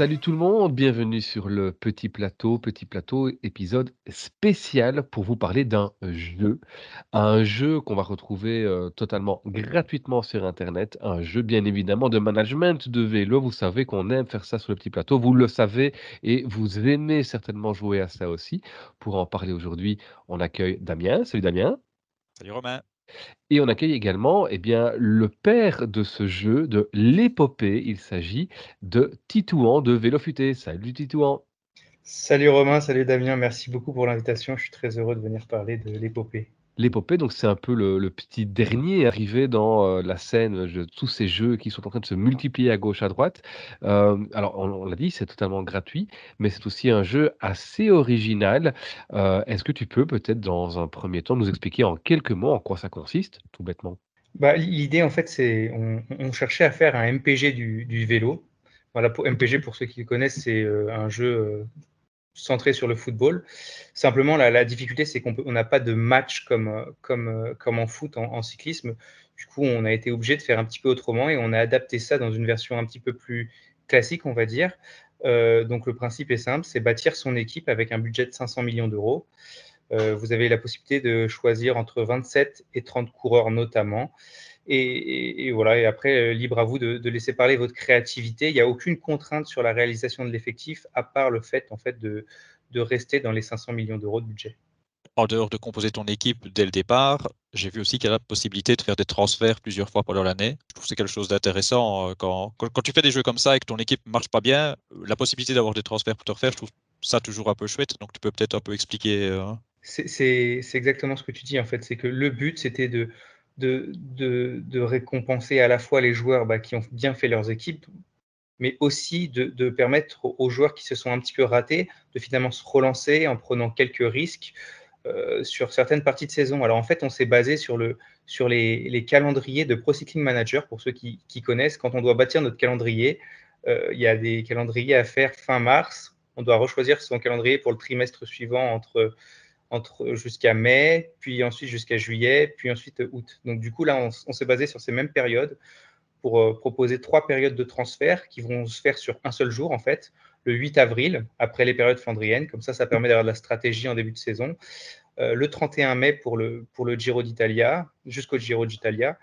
Salut tout le monde, bienvenue sur le Petit Plateau. Petit Plateau, épisode spécial pour vous parler d'un jeu. Un jeu qu'on va retrouver euh, totalement gratuitement sur Internet. Un jeu bien évidemment de management de vélo. Vous savez qu'on aime faire ça sur le Petit Plateau. Vous le savez et vous aimez certainement jouer à ça aussi. Pour en parler aujourd'hui, on accueille Damien. Salut Damien. Salut Romain. Et on accueille également eh bien, le père de ce jeu, de l'épopée. Il s'agit de Titouan de Vélo Futé. Salut Titouan. Salut Romain, salut Damien, merci beaucoup pour l'invitation. Je suis très heureux de venir parler de l'épopée. L'épopée, donc c'est un peu le, petit dernier arrivé dans euh, la scène de tous ces jeux qui sont en train de se multiplier à gauche, à droite. Euh, alors, on, l'a dit, c'est totalement gratuit, mais c'est aussi un jeu assez original. Euh, est-ce que tu peux peut-être, dans un premier temps, nous expliquer en quelques mots en quoi ça consiste, tout bêtement? Bah, L'idée, en fait, c'est on, cherchait à faire un MPG du, vélo. Voilà, pour MPG, pour ceux qui le connaissent, c'est un jeu centré sur le football. Simplement, la, difficulté, c'est qu'on n'a pas de match comme, en foot, en, cyclisme. Du coup, on a été obligé de faire un petit peu autrement et on a adapté ça dans une version un petit peu plus classique, on va dire. Euh, donc, le principe est simple, c'est bâtir son équipe avec un budget de 500 millions d'euros. Euh, vous avez la possibilité de choisir entre 27 et 30 coureurs notamment. Et, voilà, et après, euh, libre à vous de, laisser parler votre créativité. Il n'y a aucune contrainte sur la réalisation de l'effectif, à part le fait, en fait de, de rester dans les 500 millions d'euros de budget. En dehors de composer ton équipe dès le départ, j'ai vu aussi qu'il y a la possibilité de faire des transferts plusieurs fois pendant l'année. Je trouve que c'est quelque chose d'intéressant. Euh, quand, quand, tu fais des jeux comme ça et que ton équipe ne marche pas bien, la possibilité d'avoir des transferts pour te refaire, je trouve ça toujours un peu chouette. Donc tu peux peut-être un peu expliquer. Euh, c'est exactement ce que tu dis en fait. C'est que le but, c'était de, de, récompenser à la fois les joueurs bah, qui ont bien fait leurs équipes, mais aussi de, permettre aux joueurs qui se sont un petit peu ratés de finalement se relancer en prenant quelques risques euh, sur certaines parties de saison. Alors en fait, on s'est basé sur, le, sur les, calendriers de Pro Cycling Manager, pour ceux qui, connaissent. Quand on doit bâtir notre calendrier, euh, il y a des calendriers à faire fin mars. On doit rechoisir son calendrier pour le trimestre suivant entre entre jusqu'à mai, puis ensuite jusqu'à juillet, puis ensuite août. Donc du coup là, on, s'est basé sur ces mêmes périodes pour euh, proposer trois périodes de transfert qui vont se faire sur un seul jour en fait, le 8 avril après les périodes flandriennes. Comme ça, ça permet d'avoir de la stratégie en début de saison. Euh, le 31 mai pour le, pour le Giro d'Italia, jusqu'au Giro d'Italia,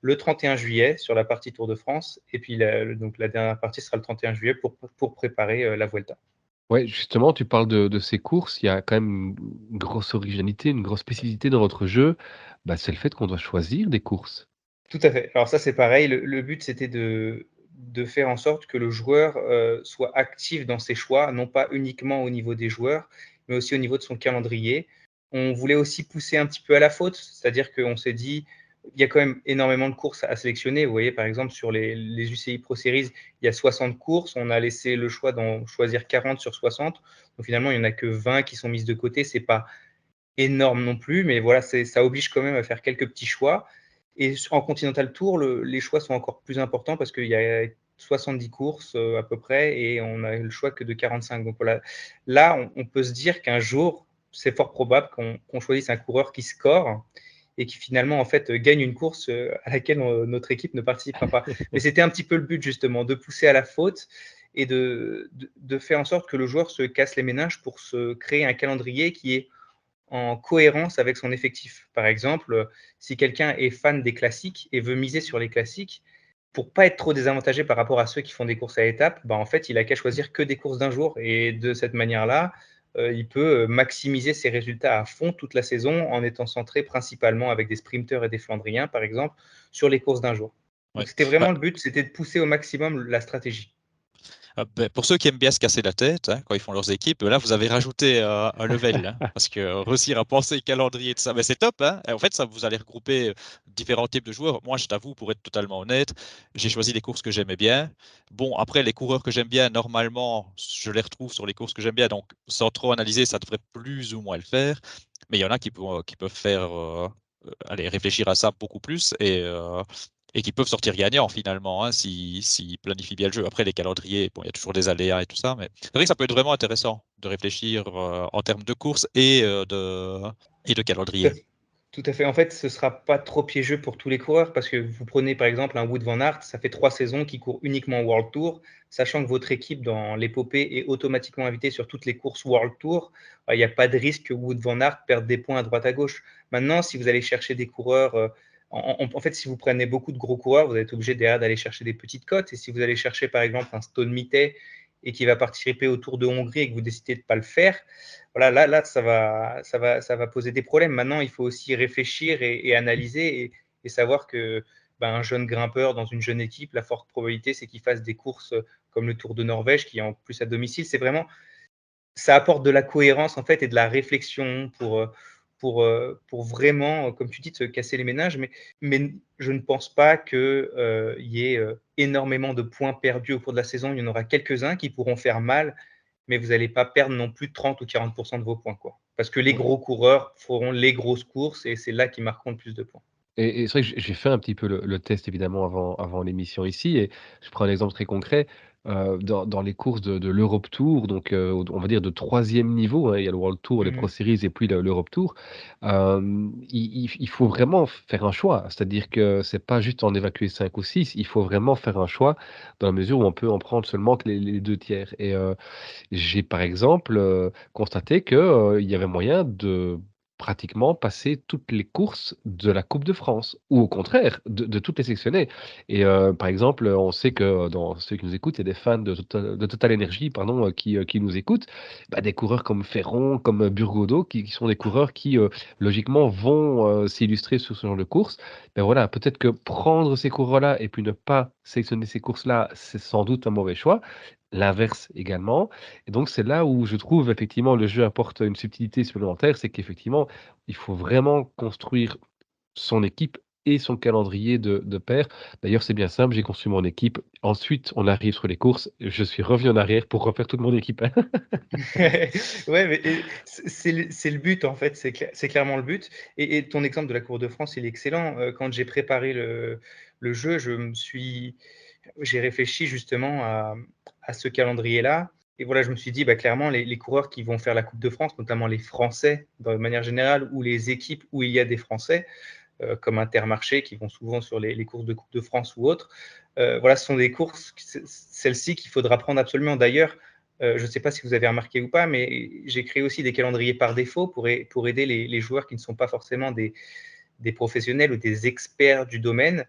le 31 juillet sur la partie Tour de France, et puis la, donc la dernière partie sera le 31 juillet pour, pour préparer euh, la Vuelta. Ouais, justement, tu parles de, ces courses. Il y a quand même une grosse originalité, une grosse spécificité dans votre jeu. Bah, c'est le fait qu'on doit choisir des courses. Tout à fait. Alors ça, c'est pareil. Le, but, c'était de, de faire en sorte que le joueur euh, soit actif dans ses choix, non pas uniquement au niveau des joueurs, mais aussi au niveau de son calendrier. On voulait aussi pousser un petit peu à la faute, c'est-à-dire qu'on s'est dit, il y a quand même énormément de courses à sélectionner. Vous voyez, par exemple, sur les, UCI Pro Series, il y a 60 courses. On a laissé le choix d'en choisir 40 sur 60. Donc finalement, il n'y en a que 20 qui sont mises de côté. Ce n'est pas énorme non plus, mais voilà, ça oblige quand même à faire quelques petits choix. Et en Continental Tour, les choix sont encore plus importants parce qu'il y a 70 courses euh, à peu près et on a le choix que de 45. Donc voilà, là, on, peut se dire qu'un jour, c'est fort probable qu'on choisisse un coureur qui score et qui finalement en fait gagne une course euh, à laquelle euh, notre équipe ne participera pas. Mais c'était un petit peu le but justement, de pousser à la faute et de, de, faire en sorte que le joueur se casse les méninges pour se créer un calendrier qui est en cohérence avec son effectif. Par exemple, si quelqu'un est fan des classiques et veut miser sur les classiques, pour pas être trop désavantagé par rapport à ceux qui font des courses à étapes, bah en fait, il a qu'à choisir que des courses d'un jour. Et de cette manière-là, euh, il peut euh, maximiser ses résultats à fond toute la saison en étant centré principalement avec des sprinteurs et des flandriens, par exemple, sur les courses d'un jour. C'était vraiment bah le but, c'était de pousser au maximum la stratégie. Ah, ben, pour ceux qui aiment bien se casser la tête hein, quand ils font leurs équipes, là vous avez rajouté euh, un level hein, parce que réussir à penser calendrier de ça, ben, c'est top. Hein. en fait, ça vous allez regrouper euh, différents types de joueurs. Moi, je t'avoue, pour être totalement honnête, j'ai choisi les courses que j'aimais bien. Bon, après les coureurs que j'aime bien, normalement, je les retrouve sur les courses que j'aime bien, donc sans trop analyser, ça devrait plus ou moins le faire. Mais il y en a qui, qui peuvent faire euh, aller réfléchir à ça beaucoup plus et, et qui peuvent sortir gagnants finalement hein, s'ils si, planifient bien le jeu. Après, les calendriers, bon, il y a toujours des aléas et tout ça, mais c'est vrai que ça peut être vraiment intéressant de réfléchir euh, en termes de course et, euh, de, et de calendrier. Tout à fait. En fait, ce ne sera pas trop piégeux pour tous les coureurs parce que vous prenez par exemple un Wood Van Aert, ça fait trois saisons qu'il court uniquement World Tour, sachant que votre équipe dans l'épopée est automatiquement invitée sur toutes les courses World Tour. Il n'y a pas de risque que Wood Van Aert perde des points à droite à gauche. Maintenant, si vous allez chercher des coureurs, euh, en, fait, si vous prenez beaucoup de gros coureurs, vous êtes obligé derrière d'aller chercher des petites cotes. Et si vous allez chercher par exemple un Stone Mittet et qui va participer au Tour de Hongrie et que vous décidez de ne pas le faire, voilà, là, là ça, va, ça, va, ça va poser des problèmes. Maintenant, il faut aussi réfléchir et, analyser et, savoir que ben, un jeune grimpeur dans une jeune équipe, la forte probabilité, c'est qu'il fasse des courses comme le Tour de Norvège, qui est en plus à domicile. C'est vraiment, ça apporte de la cohérence en fait et de la réflexion pour pour, euh, pour vraiment, euh, comme tu dis, se casser les ménages. Mais, mais je ne pense pas qu'il euh, y ait énormément de points perdus au cours de la saison. Il y en aura quelques-uns qui pourront faire mal, mais vous n'allez pas perdre non plus 30 ou 40% de vos points. Quoi. Parce que les gros coureurs feront les grosses courses et c'est là qu'ils marqueront le plus de points. Et, c'est vrai que j'ai fait un petit peu le, le test évidemment avant, avant l'émission ici, et je prends un exemple très concret. Euh, dans, dans, les courses de, de l'Europe Tour, donc euh, on va dire de troisième niveau, hein, il y a le World Tour, les Pro mmh Series et puis l'Europe Tour, euh, il, il, faut vraiment faire un choix. C'est-à-dire que c'est pas juste en évacuer 5 ou 6, il faut vraiment faire un choix dans la mesure où on peut en prendre seulement que les, les deux tiers. Et j'ai par exemple constaté qu'il y avait moyen de pratiquement passer toutes les courses de la Coupe de France, ou au contraire, de, toutes les sectionner. Et euh, par exemple, on sait que dans ceux qui nous écoutent, il y a des fans de Total, de Energy pardon, euh, qui, euh, qui nous écoutent, bah, des coureurs comme Ferron, comme Burgodo, qui, sont des coureurs qui, logiquement, vont s'illustrer sur ce genre de course. Ben voilà, peut-être que prendre ces coureurs-là et puis ne pas sélectionner ces courses-là, c'est sans doute un mauvais choix l'inverse également. Et donc, c'est là où je trouve effectivement le jeu apporte une subtilité supplémentaire, c'est qu'effectivement, il faut vraiment construire son équipe et son calendrier de, de. D'ailleurs, c'est bien simple, j'ai construit mon équipe. Ensuite, on arrive sur les courses. Je suis revenu en arrière pour refaire toute mon équipe. ouais, mais c'est le, but, en fait. C'est clairement le but. Et, ton exemple de la Cour de France, il est excellent. Euh, quand j'ai préparé le, le, jeu, je me suis j'ai réfléchi justement à, ce calendrier-là. Et voilà, je me suis dit, bah, clairement, les, coureurs qui vont faire la Coupe de France, notamment les Français, de manière générale, ou les équipes où il y a des Français, euh, comme Intermarché, qui vont souvent sur les, courses de Coupe de France ou autres, euh, voilà, ce sont des courses, celles-ci, qu'il faudra prendre absolument. D'ailleurs, euh, je ne sais pas si vous avez remarqué ou pas, mais j'ai créé aussi des calendriers par défaut pour, aider les, joueurs qui ne sont pas forcément des professionnels ou des experts du domaine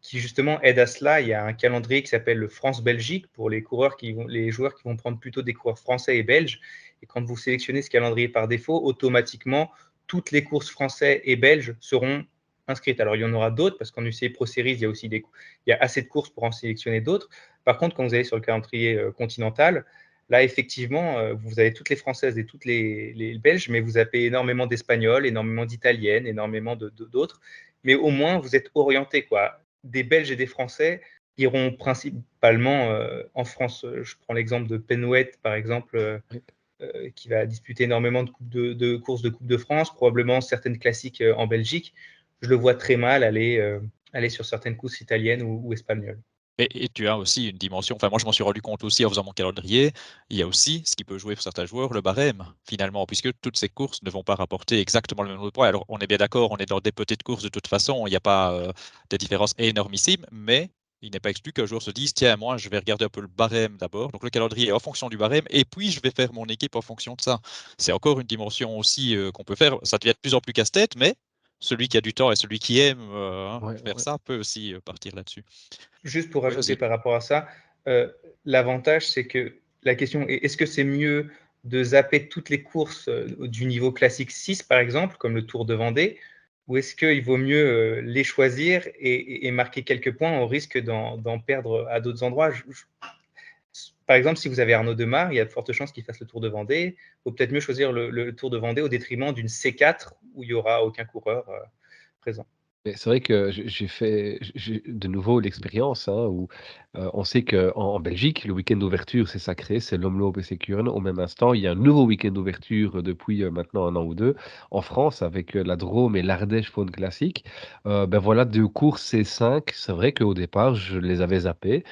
qui, justement aide à cela. Il y a un calendrier qui s'appelle le France-Belgique pour les coureurs qui vont, les joueurs qui vont prendre plutôt des coureurs français et belges. Et quand vous sélectionnez ce calendrier par défaut, automatiquement, toutes les courses français et belges seront inscrites. Alors, il y en aura d'autres parce qu'en UCI Pro Series, il y a aussi des, il y a assez de courses pour en sélectionner d'autres. Par contre, quand vous allez sur le calendrier euh, continental, là, effectivement, euh, vous avez toutes les françaises et toutes les, belges, mais vous avez énormément d'espagnols, énormément d'italiennes, énormément d'autres. mais au moins, vous êtes orienté, des Belges et des Français iront principalement euh, en France. Je prends l'exemple de Penouet, par exemple, euh, euh, qui va disputer énormément de, de, courses de Coupe de France, probablement certaines classiques en Belgique. Je le vois très mal aller, aller sur certaines courses italiennes ou espagnoles. Et, tu as aussi une dimension, enfin moi je m'en suis rendu compte aussi en faisant mon calendrier, il y a aussi ce qui peut jouer pour certains joueurs, le barème finalement, puisque toutes ces courses ne vont pas rapporter exactement le même nombre de points. Alors on est bien d'accord, on est dans des petites courses de toute façon, il n'y a pas euh, de différence énormissime, mais il n'est pas exclu qu'un joueur se dise, tiens, moi je vais regarder un peu le barème d'abord, donc le calendrier est en fonction du barème, et puis je vais faire mon équipe en fonction de ça. C'est encore une dimension aussi euh, qu'on peut faire, ça devient de plus en plus casse-tête, mais celui qui a du temps et celui qui aime euh, hein, faire ça peut aussi euh, partir là-dessus. Juste pour rajouter par rapport à ça, euh, l'avantage c'est que la question est est-ce que c'est mieux de zapper toutes les courses du niveau classique 6 par exemple, comme le Tour de Vendée, ou est-ce qu'il vaut mieux les choisir et, marquer quelques points au risque d'en perdre à d'autres endroits? Par exemple, si vous avez Arnaud Demar, il y a de fortes chances qu'il fasse le Tour de Vendée. Il vaut peut-être mieux choisir le, Tour de Vendée au détriment d'une C4 où il n'y aura aucun coureur euh, présent. C'est vrai que j'ai fait de nouveau l'expérience hein, où euh, on sait qu'en en Belgique, le week-end d'ouverture, c'est sacré, c'est l'Omloop et Sécurne. Au même instant, il y a un nouveau week-end d'ouverture depuis euh, maintenant un an ou deux en France avec la Drôme et l'Ardèche Faune Classique. ben voilà, deux courses C5. C'est vrai qu'au départ, je les avais zappés.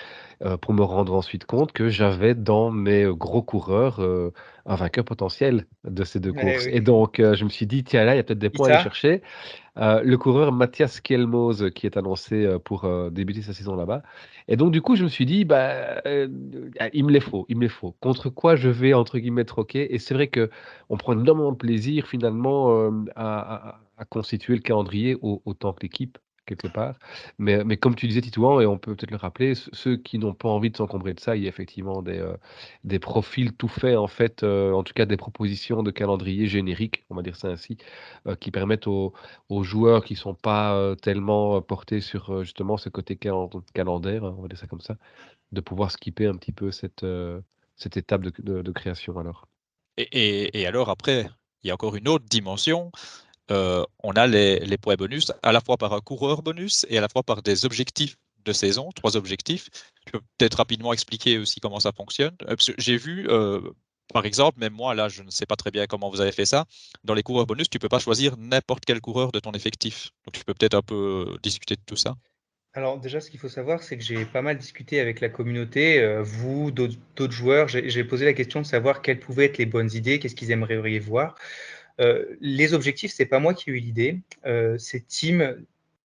Euh, pour me rendre ensuite compte que j'avais dans mes gros coureurs euh, un vainqueur potentiel de ces deux courses. Et donc, je me suis dit, tiens, là, il y a peut-être des points à aller chercher. le coureur Mathias Kielmose qui est annoncé pour débuter sa saison là-bas. Et donc, du coup, je me suis dit, bah, il me les faut, il me les faut. Contre quoi je vais, entre guillemets, troquer? Et c'est vrai qu'on prend énormément de plaisir, finalement, à, constituer le calendrier autant que l'équipe quelque part. Mais, mais comme tu disais, Titouan, et on peut peut-être le rappeler, ceux qui n'ont pas envie de s'encombrer de ça, il y a effectivement des, euh, des profils tout faits, en fait, euh, en tout cas des propositions de calendrier générique, on va dire ça ainsi, euh, qui permettent aux, aux joueurs qui ne sont pas tellement portés sur justement ce côté calendaire, hein, on va dire ça comme ça, de pouvoir skipper un petit peu cette, cette étape de, de, création alors. Et, et alors après, il y a encore une autre dimension, euh, on a les, points bonus à la fois par un coureur bonus et à la fois par des objectifs de saison, trois objectifs. Je peux peut-être rapidement expliquer aussi comment ça fonctionne. Euh, j'ai vu, euh, par exemple, même moi, là, je ne sais pas très bien comment vous avez fait ça. Dans les coureurs bonus, tu ne peux pas choisir n'importe quel coureur de ton effectif. Donc, tu peux peut-être un peu discuter de tout ça. Alors déjà, ce qu'il faut savoir, c'est que j'ai pas mal discuté avec la communauté, vous, d'autres joueurs. J'ai posé la question de savoir quelles pouvaient être les bonnes idées, qu'est-ce qu'ils aimeraient voir. Euh, les objectifs, c'est pas moi qui ai eu l'idée, euh, c'est Tim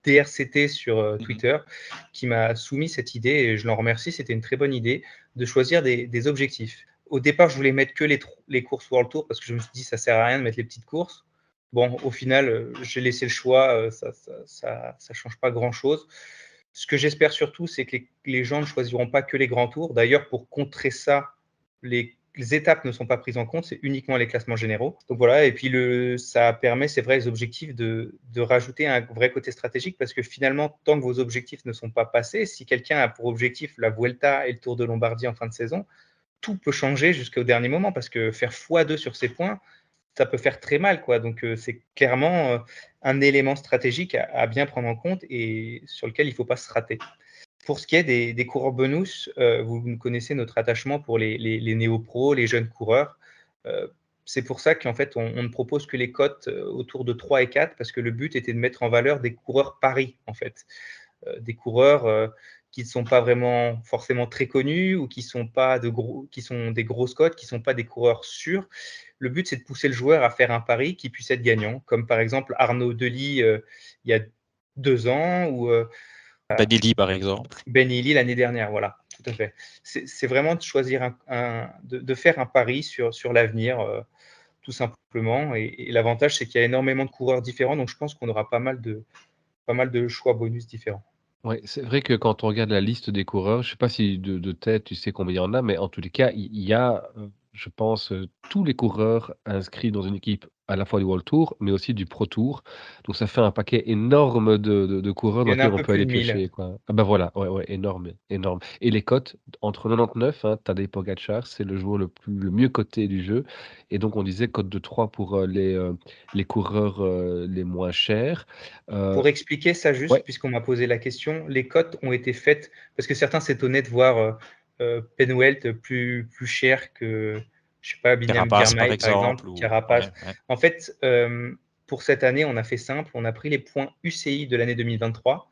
DRCT sur euh, mhm. Twitter qui m'a soumis cette idée et je l'en remercie. C'était une très bonne idée de choisir des, objectifs. Au départ, je voulais mettre que les, les, courses World Tour parce que je me suis dit ça sert à rien de mettre les petites courses. Bon, au final, j'ai laissé le choix, ça, ça, change pas grand chose. Ce que j'espère surtout, c'est que les, les, gens ne choisiront pas que les grands tours. D'ailleurs, pour contrer ça, les les étapes ne sont pas prises en compte, c'est uniquement les classements généraux. Donc voilà, et puis ça permet, c'est vrai, les objectifs de, rajouter un vrai côté stratégique parce que finalement, tant que vos objectifs ne sont pas passés, si quelqu'un a pour objectif la Vuelta et le Tour de Lombardie en fin de saison, tout peut changer jusqu'au dernier moment parce que faire x2 sur ces points, ça peut faire très mal. Quoi. Donc euh, c'est clairement euh, un élément stratégique à, bien prendre en compte et sur lequel il ne faut pas se rater. Pour ce qui est des, coureurs bonus, euh, vous connaissez notre attachement pour les, les, néo-pros, les jeunes coureurs. Euh, c'est pour ça qu'en fait, on, ne propose que les cotes euh, autour de 3 et 4, parce que le but était de mettre en valeur des coureurs paris, en fait. des coureurs qui ne sont pas vraiment forcément très connus ou qui sont, pas de gros, qui sont des grosses cotes, qui ne sont pas des coureurs sûrs. Le but, c'est de pousser le joueur à faire un pari qui puisse être gagnant, comme par exemple Arnaud Delis il y a deux ans, ou Benili, par exemple. Benili l'année dernière, voilà, tout à fait. C'est vraiment de choisir un, de, faire un pari sur, sur l'avenir, euh, tout simplement. Et, l'avantage, c'est qu'il y a énormément de coureurs différents, donc je pense qu'on aura pas mal de, pas mal de choix bonus différents. Oui, c'est vrai que quand on regarde la liste des coureurs, je ne sais pas si de, tête tu sais combien il y en a, mais en tous les cas, il y a, euh, je pense, tous les coureurs inscrits dans une équipe à la fois du World Tour, mais aussi du Pro Tour. Donc ça fait un paquet énorme de, de, coureurs dans lesquels on peut aller piocher. Quoi. Ah ben voilà, ouais, ouais, énorme, énorme. Et les cotes, entre 99, hein, Tadej Pogacar, c'est le joueur le, plus, le mieux coté du jeu. Et donc on disait cote de 3 pour euh, les, euh, les coureurs euh, les moins chers. Pour expliquer ça juste, puisqu'on m'a posé la question, les cotes ont été faites, parce que certains s'étonnaient de voir Penwelt plus, plus cher que je sais pas, Binyam par exemple, Carapace. En fait, euh, pour cette année, on a fait simple, on a pris les points UCI de l'année 2023.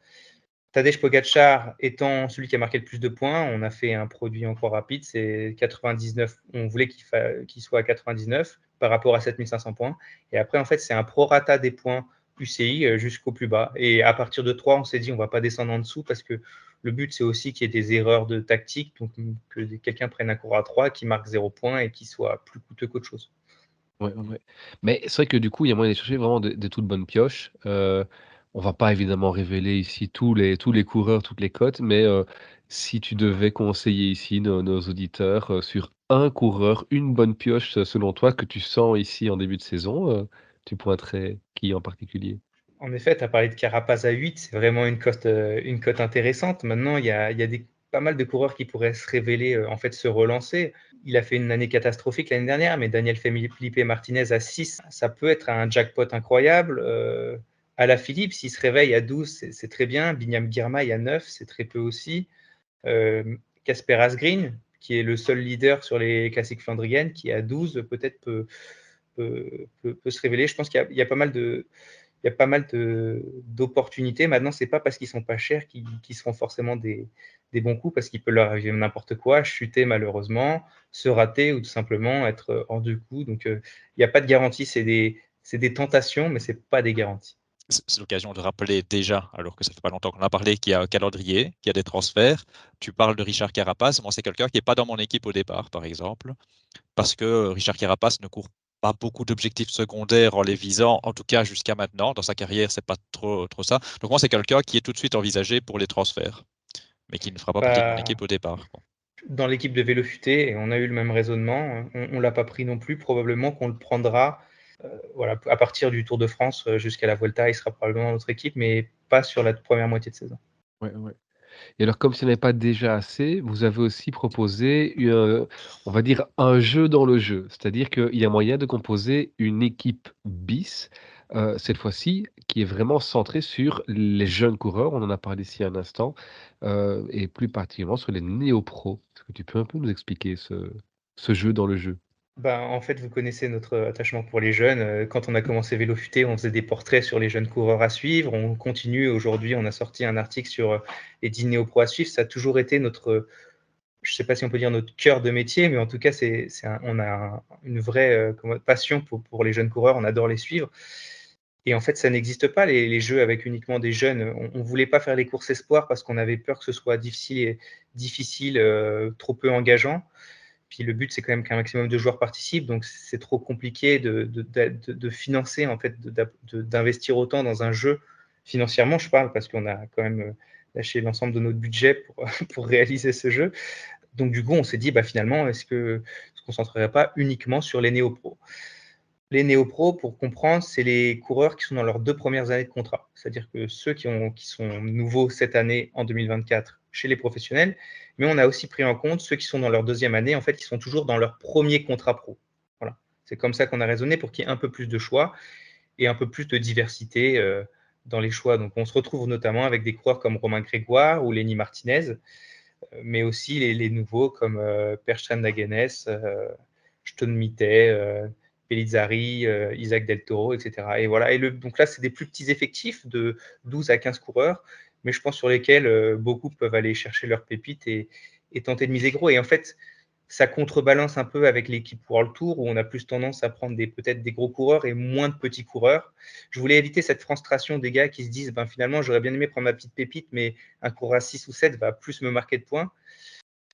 Tadej Pogacar étant celui qui a marqué le plus de points, on a fait un produit encore rapide, c'est 99. On voulait qu'il soit à 99 par rapport à 7500 points. Et après, en fait, c'est un prorata des points UCI euh, jusqu'au plus bas. Et à partir de 3, on s'est dit, on va pas descendre en dessous parce que le but, c'est aussi qu'il y ait des erreurs de tactique, donc que quelqu'un prenne un cours à 3, qui marque 0 points et qui soit plus coûteux qu'autre chose. Ouais. Mais c'est vrai que du coup, il y a moyen de chercher vraiment des, toutes bonnes pioches. Euh, on va pas évidemment révéler ici tous les, tous les coureurs, toutes les cotes, mais euh, si tu devais conseiller ici nos, auditeurs euh, sur un coureur, une bonne pioche selon toi que tu sens ici en début de saison, tu pointerais qui en particulier? En effet, tu as parlé de Carapaz à 8, c'est vraiment une cote, euh, intéressante. Maintenant, il y a, des, pas mal de coureurs qui pourraient se révéler, euh, en fait, se relancer. Il a fait une année catastrophique l'année dernière, mais Daniel Felipe Martinez à 6, ça peut être un jackpot incroyable. Euh, à la Philippe, s'il se réveille à 12, c'est très bien. Binyam Girmay à 9, c'est très peu aussi. Casper Asgreen, qui est le seul leader sur les classiques flandriennes, qui à 12 peut-être peut, peut, se révéler. Je pense qu'il y, a pas mal de il y a pas mal d'opportunités. Maintenant, c'est pas parce qu'ils sont pas chers qu'ils seront forcément des, bons coups, parce qu'il peut leur arriver n'importe quoi, chuter malheureusement, se rater ou tout simplement être hors du coup. Donc, il n'y a pas de garantie. C'est des, des tentations, mais c'est pas des garanties c'est l'occasion de rappeler déjà, alors que ça fait pas longtemps qu'on a parlé, qu'il y a un calendrier, qu'il y a des transferts. Tu parles de Richard Carapace. Moi, c'est quelqu'un qui n'est pas dans mon équipe au départ, par exemple, parce que Richard Carapace ne court pas beaucoup d'objectifs secondaires en les visant, en tout cas jusqu'à maintenant. Dans sa carrière, c'est pas trop, trop ça. Donc, moi, c'est quelqu'un qui est tout de suite envisagé pour les transferts, mais qui ne fera pas partie de mon bah, équipe au départ. Dans l'équipe de Vélo Futé, on a eu le même raisonnement. On ne l'a pas pris non plus. Probablement qu'on le prendra euh, voilà, à partir du Tour de France euh, jusqu'à la Volta, il sera probablement dans notre équipe, mais pas sur la première moitié de saison. Ouais, ouais. Et alors, comme ce n'est pas déjà assez, vous avez aussi proposé, on va dire, un jeu dans le jeu. C'est-à-dire qu'il y a moyen de composer une équipe bis, cette fois-ci, qui est vraiment centrée sur les jeunes coureurs. On en a parlé ici un instant, et plus particulièrement sur les néo-pros. Est-ce que tu peux un peu nous expliquer ce jeu dans le jeu? Ben, en fait, vous connaissez notre attachement pour les jeunes. Euh, quand on a commencé Vélo Futé, on faisait des portraits sur les jeunes coureurs à suivre. On continue aujourd'hui, on a sorti un article sur euh, les dîners aux pros à suivre. Ça a toujours été notre, je ne sais pas si on peut dire notre cœur de métier, mais en tout cas, c'est, on a une vraie euh, passion pour, pour, les jeunes coureurs. On adore les suivre. Et en fait, ça n'existe pas, les, jeux avec uniquement des jeunes. On ne voulait pas faire les courses espoirs parce qu'on avait peur que ce soit difficile, difficile trop peu engageant. Puis le but, c'est quand même qu'un maximum de joueurs participent, donc c'est trop compliqué de, financer, en fait, d'investir autant dans un jeu financièrement, je parle, parce qu'on a quand même euh, lâché l'ensemble de notre budget pour, réaliser ce jeu. Donc du coup, on s'est dit, bah, finalement, est-ce qu'on ne se concentrerait pas uniquement sur les néo-pros? Les néo-pros, pour comprendre, c'est les coureurs qui sont dans leurs deux premières années de contrat. C'est-à-dire que ceux qui sont nouveaux cette année, en 2024, chez les professionnels, mais on a aussi pris en compte ceux qui sont dans leur deuxième année, en fait, qui sont toujours dans leur premier contrat pro. Voilà. C'est comme ça qu'on a raisonné pour qu'il y ait un peu plus de choix et un peu plus de diversité euh, dans les choix. Donc, on se retrouve notamment avec des coureurs comme Romain Grégoire ou Lenny Martinez, euh, mais aussi les, nouveaux comme euh, Perstrand Dagenes, euh, Stone euh, Pellizzari, Isaac Del Toro, etc. Et voilà. Et donc là, c'est des plus petits effectifs de 12 à 15 coureurs mais je pense sur lesquels euh, beaucoup peuvent aller chercher leurs pépites et, tenter de miser gros. Et en fait, ça contrebalance un peu avec l'équipe World Tour où on a plus tendance à prendre peut-être des gros coureurs et moins de petits coureurs. Je voulais éviter cette frustration des gars qui se disent ben, finalement, j'aurais bien aimé prendre ma petite pépite, mais un coureur à 6 ou 7 va plus me marquer de points.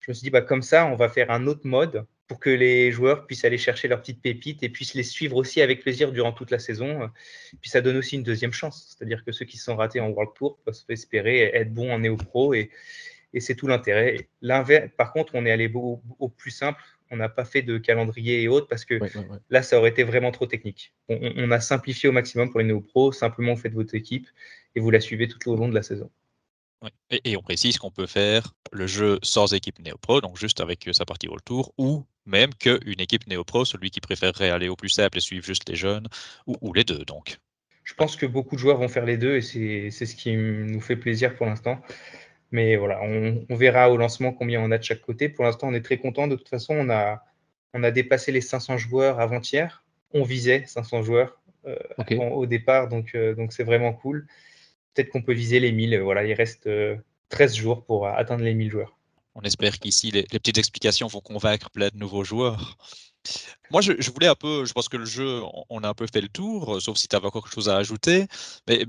Je me suis dit, bah, comme ça, on va faire un autre mode pour que les joueurs puissent aller chercher leurs petites pépites et puissent les suivre aussi avec plaisir durant toute la saison. Puis ça donne aussi une deuxième chance, c'est-à-dire que ceux qui sont ratés en World Tour peuvent espérer être bons en Néo Pro et, c'est tout l'intérêt. Par contre, on est allé au, plus simple. On n'a pas fait de calendrier et autres parce que là, ça aurait été vraiment trop technique. On, a simplifié au maximum pour les Néo Pro. Simplement, vous faites votre équipe et vous la suivez tout au long de la saison. Et, on précise qu'on peut faire le jeu sans équipe néo-pro, donc juste avec sa partie All Tour, ou même qu'une équipe néo-pro, celui qui préférerait aller au plus simple et suivre juste les jeunes, ou, les deux donc. Je pense que beaucoup de joueurs vont faire les deux et c'est ce qui nous fait plaisir pour l'instant. Mais voilà, on, verra au lancement combien on a de chaque côté. Pour l'instant, on est très content. De toute façon, on a, on a dépassé les 500 joueurs avant-hier. On visait 500 joueurs euh, au départ, donc euh, donc c'est vraiment cool peut-être qu'on peut viser les 1000. Voilà, il reste 13 euh, jours pour euh, atteindre les 1000 joueurs. On espère qu'ici, les, petites explications vont convaincre plein de nouveaux joueurs. Moi, je, voulais un peu, je pense que le jeu, on a un peu fait le tour, euh, sauf si tu avais encore quelque chose à ajouter. Mais,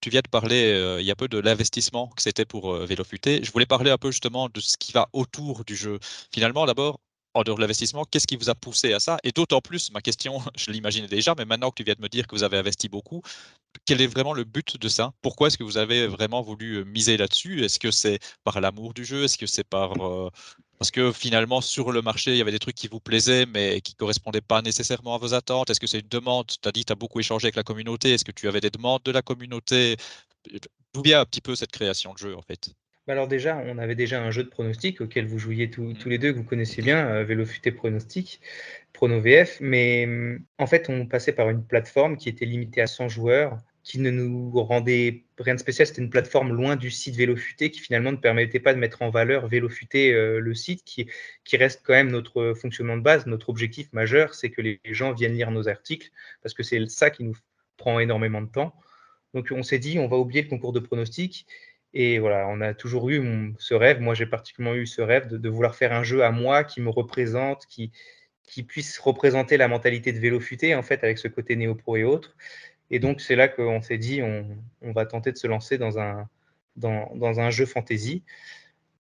tu viens de parler il y a peu de l'investissement que c'était pour Futé. Je voulais parler un peu justement de ce qui va autour du jeu. Finalement, d'abord, en dehors de l'investissement, qu'est-ce qui vous a poussé à ça? Et d'autant plus, ma question, je l'imaginais déjà, mais maintenant que tu viens de me dire que vous avez investi beaucoup, quel est vraiment le but de ça? Pourquoi est-ce que vous avez vraiment voulu euh, miser là-dessus? Est-ce que c'est par l'amour du jeu? Est-ce que c'est par... Euh, parce que finalement, sur le marché, il y avait des trucs qui vous plaisaient, mais qui ne correspondaient pas nécessairement à vos attentes? Est-ce que c'est une demande? Tu as dit tu as beaucoup échangé avec la communauté. Est-ce que tu avais des demandes de la communauté? D'où vient un petit peu cette création de jeu, en fait? Alors déjà, on avait déjà un jeu de pronostic auquel vous jouiez tous les deux, que vous connaissez bien, euh, Vélo Futé Pronostic, Prono VF, mais en fait, on passait par une plateforme qui était limitée à 100 joueurs, qui ne nous rendait rien de spécial. C'était une plateforme loin du site Vélo Futé qui finalement ne permettait pas de mettre en valeur Vélo Futé, euh, le site, qui, qui reste quand même notre fonctionnement de base. Notre objectif majeur, c'est que les gens viennent lire nos articles, parce que c'est ça qui nous prend énormément de temps. Donc on s'est dit, on va oublier le concours de pronostics. Et voilà, on a toujours eu ce rêve. Moi, j'ai particulièrement eu ce rêve de, vouloir faire un jeu à moi qui me représente, qui, qui puisse représenter la mentalité de vélo futé, en fait, avec ce côté néo-pro et autres. Et donc, c'est là qu'on s'est dit, on, va tenter de se lancer dans un, dans, dans un jeu fantasy.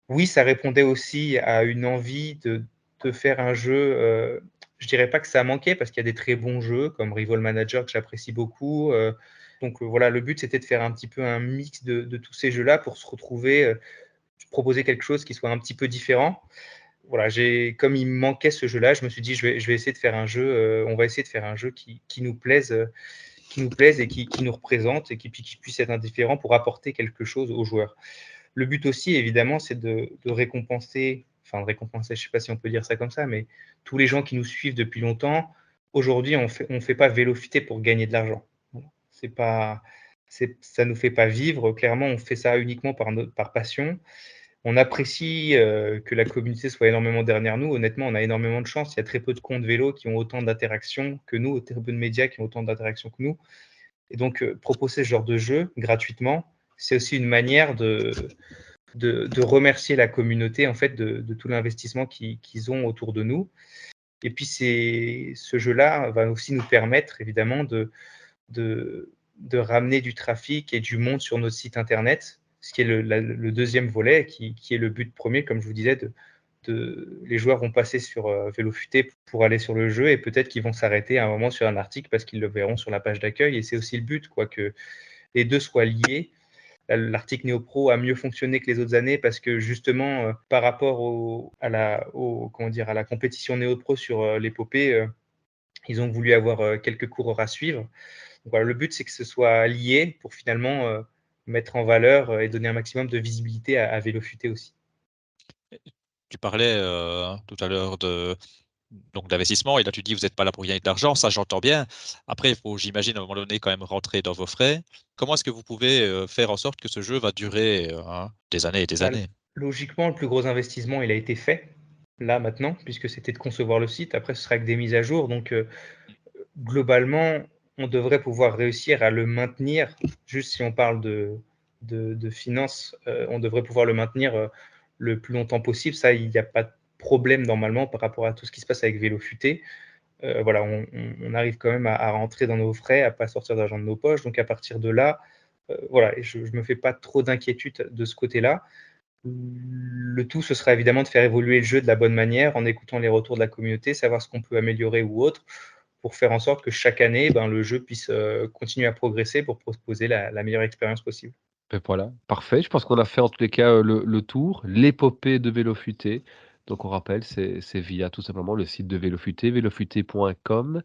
Oui, ça répondait aussi à une envie de, de faire un jeu. Euh, je dirais pas que ça manquait parce qu'il y a des très bons jeux comme Rival Manager que j'apprécie beaucoup. Euh, donc euh, voilà, le but c'était de faire un petit peu un mix de, tous ces jeux-là pour se retrouver, euh, proposer quelque chose qui soit un petit peu différent. Voilà, j'ai comme il manquait ce jeu-là, je me suis dit je vais, essayer de faire un jeu. on va essayer de faire un jeu qui, nous plaise qui nous plaise et qui, nous représente et qui, puisse être indifférent pour apporter quelque chose aux joueurs. Le but aussi, évidemment, c'est de, récompenser enfin de récompenser, je ne sais pas si on peut dire ça comme ça, mais tous les gens qui nous suivent depuis longtemps, aujourd'hui, on ne fait pas vélofiter pour gagner de l'argent. C'est pas, ça nous fait pas vivre. Clairement, on fait ça uniquement par, par passion. On apprécie euh, que la communauté soit énormément derrière nous. Honnêtement, on a énormément de chance. Il y a très peu de comptes vélo qui ont autant d'interactions que nous, très peu de médias qui ont autant d'interactions que nous. Et donc, euh, proposer ce genre de jeu gratuitement, c'est aussi une manière de, de, remercier la communauté en fait de, tout l'investissement qu'ils ont autour de nous. Et puis ce jeu-là va aussi nous permettre évidemment de, de, ramener du trafic et du monde sur notre site internet, ce qui est le, deuxième volet, qui, est le but premier, comme je vous disais, les joueurs vont passer sur euh, pour aller sur le jeu et peut-être qu'ils vont s'arrêter à un moment sur un article parce qu'ils le verront sur la page d'accueil. Et c'est aussi le but, quoi, que les deux soient liés l'article NeoPro a mieux fonctionné que les autres années parce que justement, euh, par rapport à, la, comment dire, compétition NeoPro sur euh, l'épopée, euh, ils ont voulu avoir quelques coureurs à suivre. Le but, c'est que ce soit lié pour finalement mettre en valeur et donner un maximum de visibilité à, à Vélofuté aussi. Tu parlais tout à l'heure de, donc d'investissement. Et là, tu dis, vous n'êtes pas là pour gagner de l'argent, ça j'entends bien. Après, il faut, j'imagine, à un moment donné, quand même rentrer dans vos frais. Comment est-ce que vous pouvez euh, faire en sorte que ce jeu va durer euh, hein, des années et des bah, années? Logiquement, le plus gros investissement, il a été fait là maintenant, puisque c'était de concevoir le site. Après, ce sera que des mises à jour. Donc, euh, globalement, on devrait pouvoir réussir à le maintenir. Juste si on parle de, finances, on devrait pouvoir le maintenir le plus longtemps possible. Ça, il n'y a pas de problème normalement par rapport à tout ce qui se passe avec Vélo Futé. Euh, voilà, on, arrive quand même à, rentrer dans nos frais, à pas sortir d'argent de nos poches. Donc à partir de là, euh, voilà, je ne me fais pas trop d'inquiétude de ce côté-là. Le tout, ce sera évidemment de faire évoluer le jeu de la bonne manière en écoutant les retours de la communauté, savoir ce qu'on peut améliorer ou autre, pour faire en sorte que chaque année, ben, le jeu puisse euh, continuer à progresser pour proposer la, meilleure expérience possible. Ben voilà, parfait. Je pense qu'on a fait en tous les cas le, le tour, l'épopée de Vélo Futé. Donc on rappelle, c'est via tout simplement le site de Vélofuté, vélofuté.com.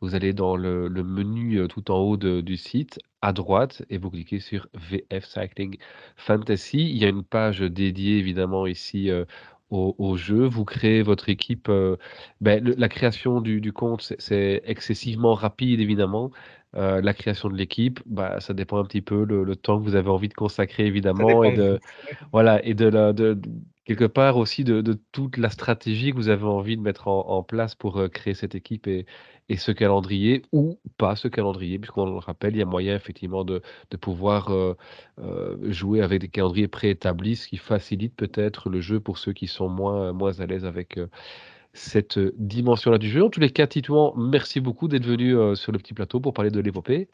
Vous allez dans le, menu euh, tout en haut du site, à droite, et vous cliquez sur VF Cycling Fantasy. Il y a une page dédiée évidemment ici euh, au, jeu. Vous créez votre équipe. Euh, ben, la création du, compte, c'est excessivement rapide évidemment. la création de l'équipe, bah, ça dépend un petit peu le, temps que vous avez envie de consacrer évidemment et de, voilà et de, la, de, quelque part aussi de, toute la stratégie que vous avez envie de mettre en, place pour euh, créer cette équipe et, ce calendrier, ou pas ce calendrier, puisqu'on le rappelle, il y a moyen effectivement de, pouvoir euh, euh, jouer avec des calendriers préétablis, ce qui facilite peut-être le jeu pour ceux qui sont moins, moins à l'aise avec cette dimension-là du jeu. En tous les cas, Titouan, merci beaucoup d'être venu sur le petit plateau pour parler de l'épopée.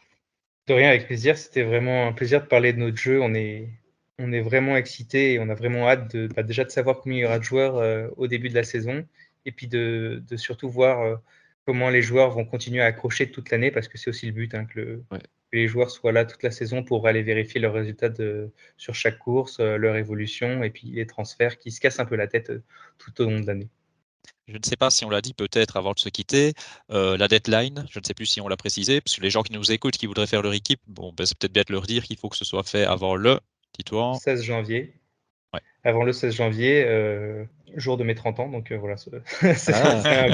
De rien, avec plaisir. C'était vraiment un plaisir de parler de notre jeu. On est, on est vraiment excité et on a vraiment hâte de, bah, déjà de savoir combien il y aura de joueurs euh, au début de la saison et puis de, surtout voir euh, comment les joueurs vont continuer à accrocher toute l'année parce que c'est aussi le but hein, que, les joueurs soient là toute la saison pour aller vérifier leurs résultats de, sur chaque course, euh, leur évolution et puis les transferts qui se cassent un peu la tête tout au long de l'année. Je ne sais pas si on l'a dit peut-être avant de se quitter, la deadline, je ne sais plus si on l'a précisé, parce que les gens qui nous écoutent, qui voudraient faire leur équipe, bon, ben, c'est peut-être bien de leur dire qu'il faut que ce soit fait avant le 16 janvier. Avant le 16 janvier, euh, jour de mes 30 ans. Donc euh, voilà, c'est ah.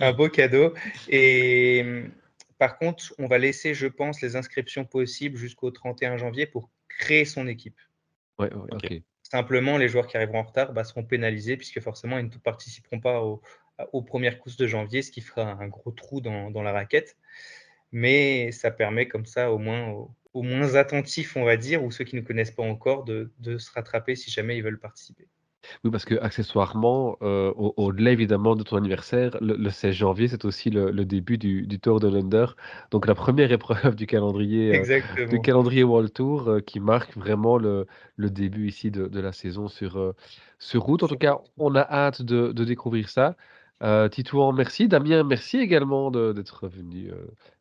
un, beau, cadeau. Et par contre, on va laisser, je pense, les inscriptions possibles jusqu'au 31 janvier pour créer son équipe. Simplement, les joueurs qui arriveront en retard bah, seront pénalisés puisque forcément, ils ne participeront pas aux premières courses de janvier, ce qui fera un gros trou dans, dans la raquette. mais ça permet comme ça au moins aux, moins attentifs, on va dire, ou ceux qui ne connaissent pas encore, de, de se rattraper si jamais ils veulent participer. Oui, parce que accessoirement, euh, au-delà évidemment de ton anniversaire, le, 16 janvier, c'est aussi le, début du, Tour de l'Under. Donc la première épreuve du calendrier, euh, du calendrier World Tour euh, qui marque vraiment le, début ici de, la saison sur, sur route. En tout cas, on a hâte de, découvrir ça. Titouan, merci. Damien, merci également d'être venu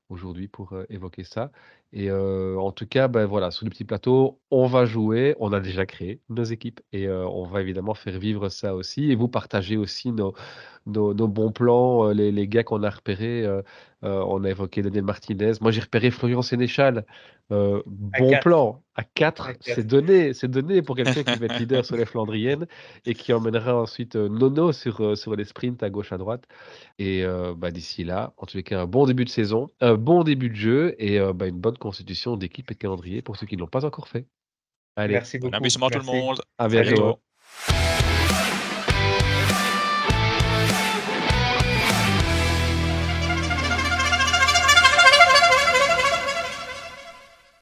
aujourd'hui pour évoquer ça. Et en tout cas, ben voilà, sur le petit plateau, on va jouer. On a déjà créé nos équipes et on va évidemment faire vivre ça aussi. Et vous partagez aussi nos, nos, bons plans, les, les gars qu'on a repérés. on a évoqué Daniel Martinez. Moi, j'ai repéré Florian Sénéchal. bon plan. À 4, c'est donné, c'est donné pour quelqu'un qui va être leader sur les Flandriennes et qui emmènera ensuite Nono sur, sur les sprints à gauche à droite. Et bah, d'ici là, en tous les cas, un bon début de saison, un bon début de jeu et bah, une bonne constitution d'équipe et de calendrier pour ceux qui ne l'ont pas encore fait. Allez. Merci beaucoup. Bon tout le monde. À bientôt.